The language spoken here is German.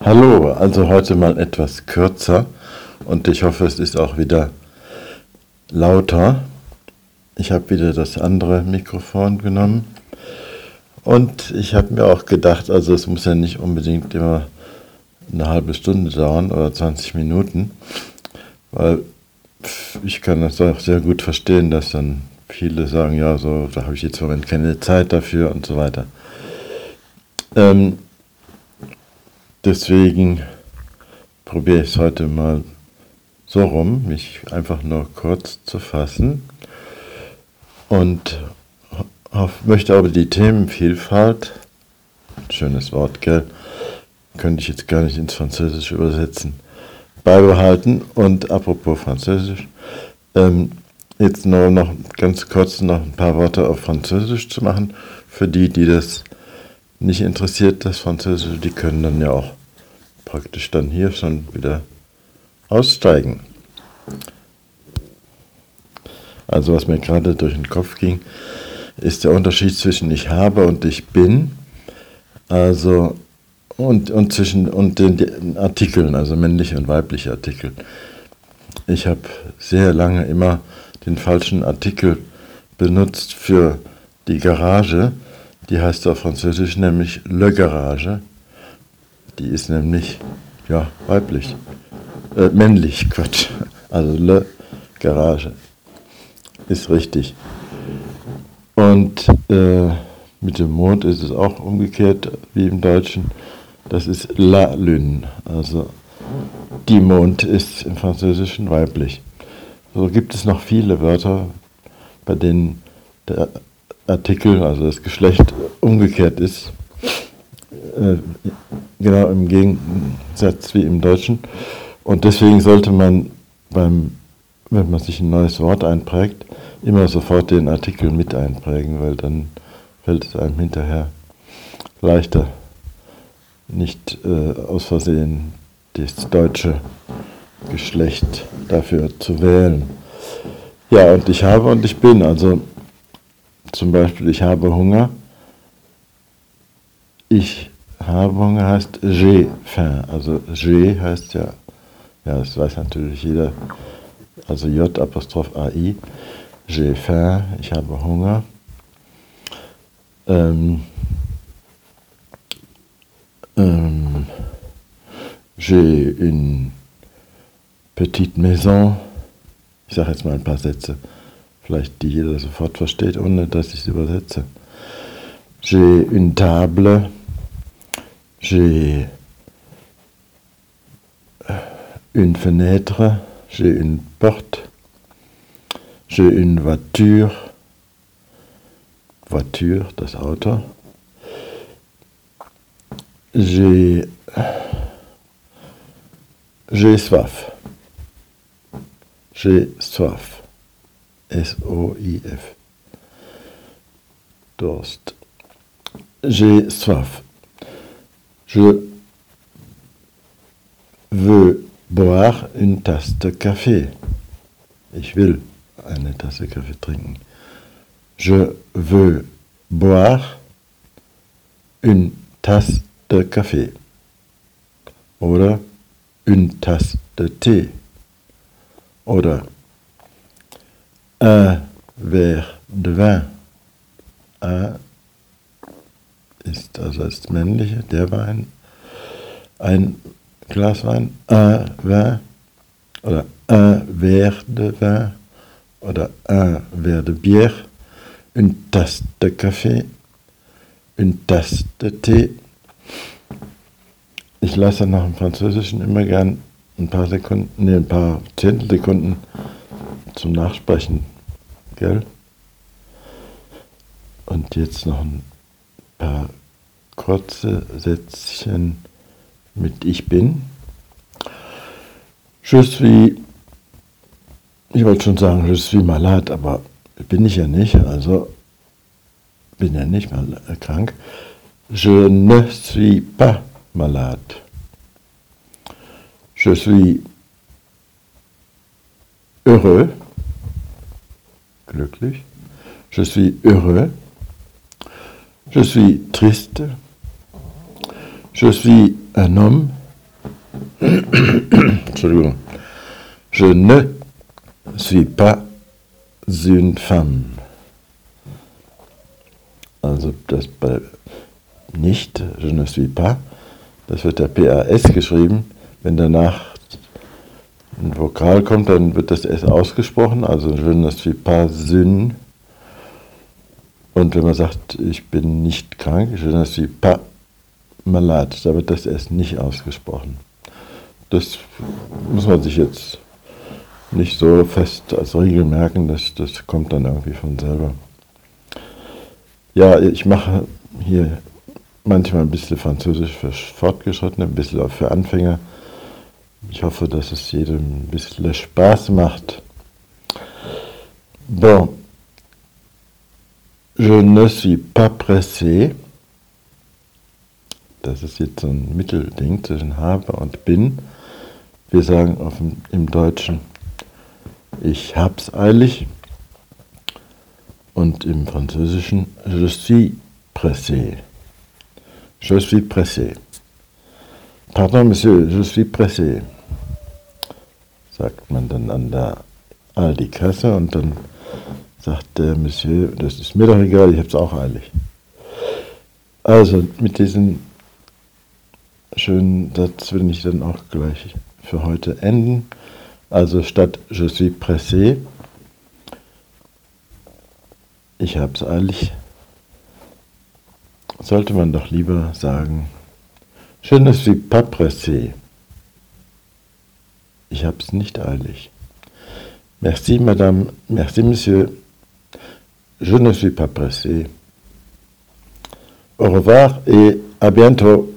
Hallo, also heute mal etwas kürzer und ich hoffe, es ist auch wieder lauter. Ich habe wieder das andere Mikrofon genommen und ich habe mir auch gedacht, also es muss ja nicht unbedingt immer eine halbe Stunde dauern oder 20 Minuten, weil ich kann das auch sehr gut verstehen, dass dann viele sagen, ja, so, da habe ich jetzt im Moment keine Zeit dafür und so weiter. Ähm, deswegen probiere ich es heute mal so rum, mich einfach nur kurz zu fassen und möchte aber die Themenvielfalt, schönes Wort, gell, könnte ich jetzt gar nicht ins Französische übersetzen, beibehalten. Und apropos Französisch, ähm, jetzt nur noch ganz kurz noch ein paar Worte auf Französisch zu machen, für die, die das nicht interessiert, das Französische, die können dann ja auch praktisch dann hier schon wieder aussteigen. Also was mir gerade durch den Kopf ging, ist der Unterschied zwischen ich habe und ich bin. Also und, und zwischen und den Artikeln, also männliche und weibliche Artikel. Ich habe sehr lange immer den falschen Artikel benutzt für die Garage. Die heißt auf Französisch nämlich Le Garage. Die ist nämlich ja weiblich, äh, männlich, Quatsch. Also Le Garage ist richtig. Und äh, mit dem Mond ist es auch umgekehrt wie im Deutschen. Das ist La Lune, also die Mond ist im Französischen weiblich. So gibt es noch viele Wörter, bei denen der Artikel, also das Geschlecht, umgekehrt ist. Genau im Gegensatz wie im Deutschen. Und deswegen sollte man beim, wenn man sich ein neues Wort einprägt, immer sofort den Artikel mit einprägen, weil dann fällt es einem hinterher leichter, nicht äh, aus Versehen das deutsche Geschlecht dafür zu wählen. Ja, und ich habe und ich bin. Also zum Beispiel, ich habe Hunger. Ich habe Hunger heißt faim. Also j'ai heißt ja, ja, das weiß natürlich jeder. Also J Apostroph AI. J'ai faim, ich habe Hunger. Ähm, ähm, j'ai une petite maison. Ich sage jetzt mal ein paar Sätze, vielleicht die jeder sofort versteht, ohne dass ich es übersetze. J'ai une table. J'ai une fenêtre. J'ai une porte. J'ai une voiture. Voiture, das Auto. J'ai j'ai soif. J'ai soif. S-O-I-F. Durst. J'ai soif. Je veux boire une tasse de café. Ich will eine Tasse Kaffee trinken. Je veux boire une tasse de café. Oder une tasse de thé. Oder un verre de vin. Ist also das männliche, der Wein. Ein Glas Wein, un vin. Oder un verre de vin oder un verre de bière, une tasse de café, une tasse de Tee. Ich lasse nach dem Französischen immer gern ein paar Sekunden, nee, ein paar Zehntelsekunden zum Nachsprechen, gell? Und jetzt noch ein paar kurze Sätzchen mit Ich bin. Je suis ich wollte schon sagen, je suis malade, aber bin ich ja nicht, also bin ja nicht mal krank. Je ne suis pas malade. Je suis heureux, glücklich. Je suis heureux. Je suis triste. Je suis un homme, Entschuldigung. Je ne suis pas une femme. Also das bei nicht, je ne suis pas, das wird der PAS geschrieben. Wenn danach ein Vokal kommt, dann wird das S ausgesprochen, also je ne suis pas une. Und wenn man sagt, ich bin nicht krank, je ne suis pas malade, da wird das S nicht ausgesprochen. Das muss man sich jetzt nicht so fest als Regel merken, das, das kommt dann irgendwie von selber. Ja, ich mache hier manchmal ein bisschen Französisch für Fortgeschrittene, ein bisschen auch für Anfänger. Ich hoffe, dass es jedem ein bisschen Spaß macht. Bon, je ne suis pas pressé. Das ist jetzt so ein Mittelding zwischen habe und bin. Wir sagen auf dem, im Deutschen, ich hab's eilig. Und im Französischen, je suis pressé. Je suis pressé. Pardon, Monsieur, je suis pressé. Sagt man dann an der Aldi-Kasse und dann sagt der Monsieur, das ist mir doch egal, ich hab's auch eilig. Also mit diesem schönen Satz will ich dann auch gleich für heute enden. Also statt je suis pressé, ich hab's eilig, sollte man doch lieber sagen, je ne suis pas pressé. Ich hab's nicht eilig. Merci, Madame, merci, Monsieur. Je ne suis pas pressé. Au revoir et à bientôt.